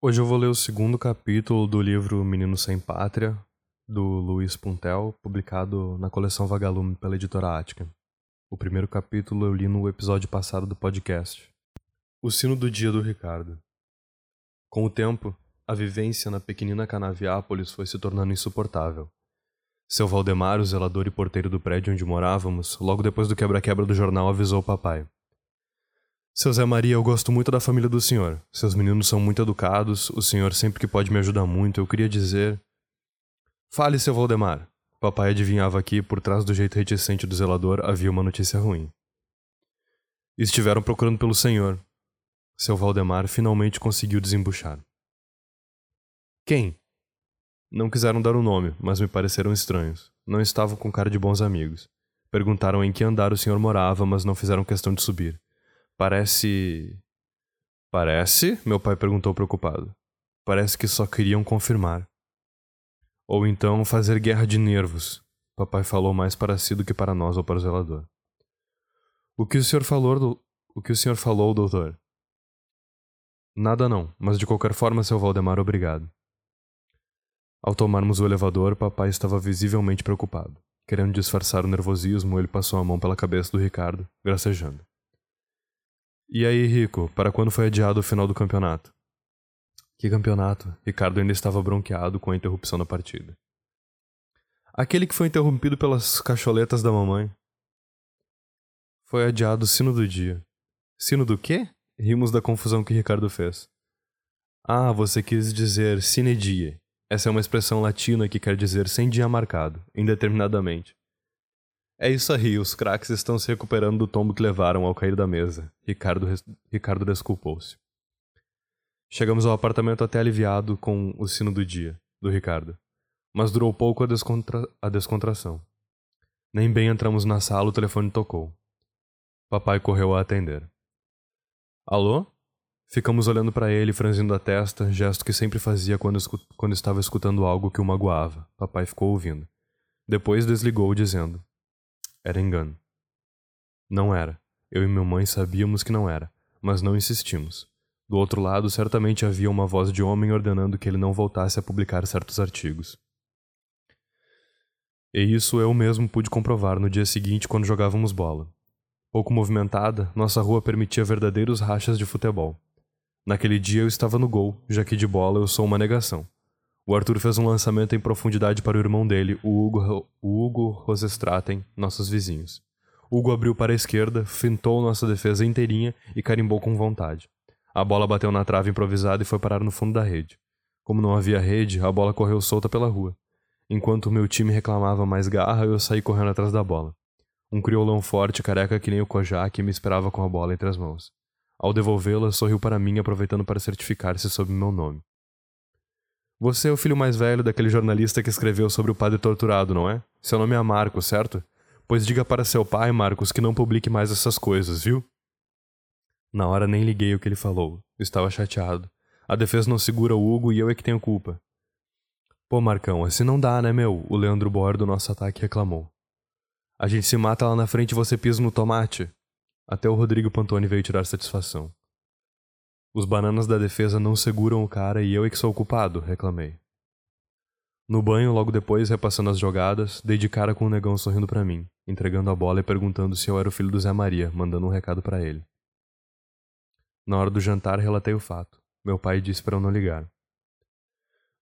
Hoje eu vou ler o segundo capítulo do livro Menino Sem Pátria, do Luiz Puntel, publicado na coleção Vagalume pela editora Ática. O primeiro capítulo eu li no episódio passado do podcast. O sino do dia do Ricardo. Com o tempo, a vivência na pequenina Canaviápolis foi se tornando insuportável. Seu Valdemar, o zelador e porteiro do prédio onde morávamos, logo depois do quebra-quebra do jornal avisou o papai. Seu Zé Maria, eu gosto muito da família do senhor. Seus meninos são muito educados, o senhor sempre que pode me ajudar muito. Eu queria dizer. Fale, seu Valdemar. Papai adivinhava que, por trás do jeito reticente do zelador, havia uma notícia ruim. Estiveram procurando pelo senhor. Seu Valdemar finalmente conseguiu desembuchar. Quem? Não quiseram dar o nome, mas me pareceram estranhos. Não estavam com cara de bons amigos. Perguntaram em que andar o senhor morava, mas não fizeram questão de subir. Parece. Parece? Meu pai perguntou preocupado. Parece que só queriam confirmar. Ou então fazer guerra de nervos. Papai falou mais para si do que para nós ou para o zelador. O que o senhor falou, do... o que o senhor falou, doutor? Nada não, mas de qualquer forma, seu Valdemar, obrigado. Ao tomarmos o elevador, papai estava visivelmente preocupado. Querendo disfarçar o nervosismo, ele passou a mão pela cabeça do Ricardo, gracejando. E aí, Rico, para quando foi adiado o final do campeonato? Que campeonato? Ricardo ainda estava bronqueado com a interrupção da partida. Aquele que foi interrompido pelas cacholetas da mamãe. Foi adiado o sino do dia. Sino do quê? Rimos da confusão que Ricardo fez. Ah, você quis dizer sine die. Essa é uma expressão latina que quer dizer sem dia marcado, indeterminadamente. É isso aí, os craques estão se recuperando do tombo que levaram ao cair da mesa. Ricardo, Ricardo desculpou-se. Chegamos ao apartamento até aliviado com o sino do dia, do Ricardo. Mas durou pouco a, descontra... a descontração. Nem bem entramos na sala, o telefone tocou. Papai correu a atender. Alô? Ficamos olhando para ele, franzindo a testa, gesto que sempre fazia quando, escu... quando estava escutando algo que o magoava. Papai ficou ouvindo. Depois desligou, dizendo: era engano. Não era. Eu e minha mãe sabíamos que não era, mas não insistimos. Do outro lado, certamente havia uma voz de homem ordenando que ele não voltasse a publicar certos artigos. E isso eu mesmo pude comprovar no dia seguinte quando jogávamos bola. Pouco movimentada, nossa rua permitia verdadeiros rachas de futebol. Naquele dia eu estava no gol, já que de bola eu sou uma negação. O Arthur fez um lançamento em profundidade para o irmão dele, o Hugo, o Hugo Rosestraten, nossos vizinhos. Hugo abriu para a esquerda, fintou nossa defesa inteirinha e carimbou com vontade. A bola bateu na trave improvisada e foi parar no fundo da rede. Como não havia rede, a bola correu solta pela rua. Enquanto o meu time reclamava mais garra, eu saí correndo atrás da bola. Um criolão forte, careca que nem o Kojak, me esperava com a bola entre as mãos. Ao devolvê-la, sorriu para mim, aproveitando para certificar-se sobre meu nome. Você é o filho mais velho daquele jornalista que escreveu sobre o padre torturado, não é? Seu nome é Marcos, certo? Pois diga para seu pai, Marcos, que não publique mais essas coisas, viu? Na hora nem liguei o que ele falou. Estava chateado. A defesa não segura o Hugo e eu é que tenho culpa. Pô, Marcão, assim não dá, né, meu? O Leandro Boer do nosso ataque reclamou. A gente se mata lá na frente e você pisa no tomate. Até o Rodrigo Pantone veio tirar satisfação. Os bananas da defesa não seguram o cara e eu é que sou o culpado, reclamei. No banho, logo depois, repassando as jogadas, dei de cara com o negão sorrindo para mim, entregando a bola e perguntando se eu era o filho do Zé Maria, mandando um recado para ele. Na hora do jantar, relatei o fato. Meu pai disse para eu não ligar.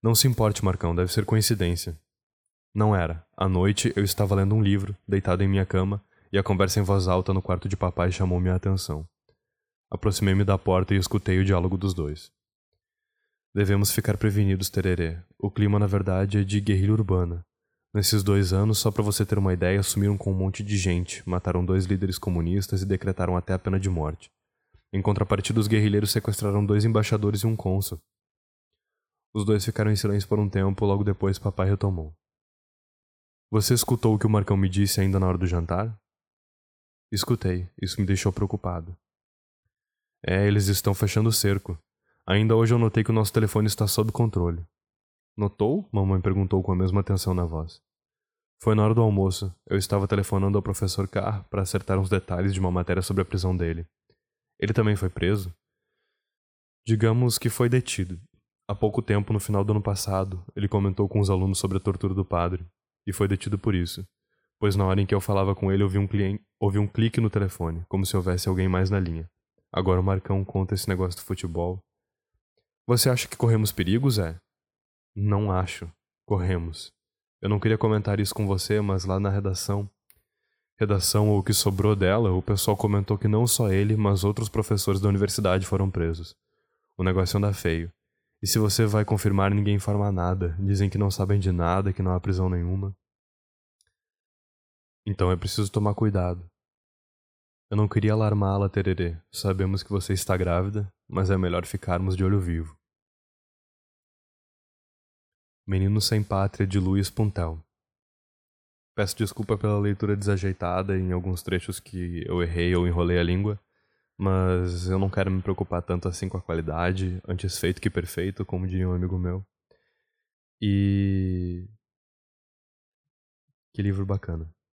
Não se importe, Marcão, deve ser coincidência. Não era. À noite, eu estava lendo um livro, deitado em minha cama, e a conversa em voz alta no quarto de papai chamou minha atenção. Aproximei-me da porta e escutei o diálogo dos dois. Devemos ficar prevenidos, Tererê. O clima, na verdade, é de guerrilha urbana. Nesses dois anos, só para você ter uma ideia, sumiram com um monte de gente, mataram dois líderes comunistas e decretaram até a pena de morte. Em contrapartida, os guerrilheiros sequestraram dois embaixadores e um cônsul. Os dois ficaram em silêncio por um tempo, logo depois papai retomou. Você escutou o que o Marcão me disse ainda na hora do jantar? Escutei. Isso me deixou preocupado. É, eles estão fechando o cerco. Ainda hoje eu notei que o nosso telefone está sob controle. Notou? Mamãe perguntou com a mesma atenção na voz. Foi na hora do almoço. Eu estava telefonando ao professor Carr para acertar uns detalhes de uma matéria sobre a prisão dele. Ele também foi preso? Digamos que foi detido. Há pouco tempo, no final do ano passado, ele comentou com os alunos sobre a tortura do padre, e foi detido por isso, pois na hora em que eu falava com ele ouvi um, cliente, um clique no telefone, como se houvesse alguém mais na linha. Agora o Marcão conta esse negócio do futebol. Você acha que corremos perigo, Zé? Não acho. Corremos. Eu não queria comentar isso com você, mas lá na redação. Redação ou o que sobrou dela, o pessoal comentou que não só ele, mas outros professores da universidade foram presos. O negócio anda feio. E se você vai confirmar, ninguém informa nada. Dizem que não sabem de nada, que não há prisão nenhuma. Então é preciso tomar cuidado. Eu não queria alarmá-la, Tererê. Sabemos que você está grávida, mas é melhor ficarmos de olho vivo. Menino Sem Pátria de Luiz Puntel. Peço desculpa pela leitura desajeitada em alguns trechos que eu errei ou enrolei a língua mas eu não quero me preocupar tanto assim com a qualidade, antes feito que perfeito, como diria um amigo meu. E. Que livro bacana.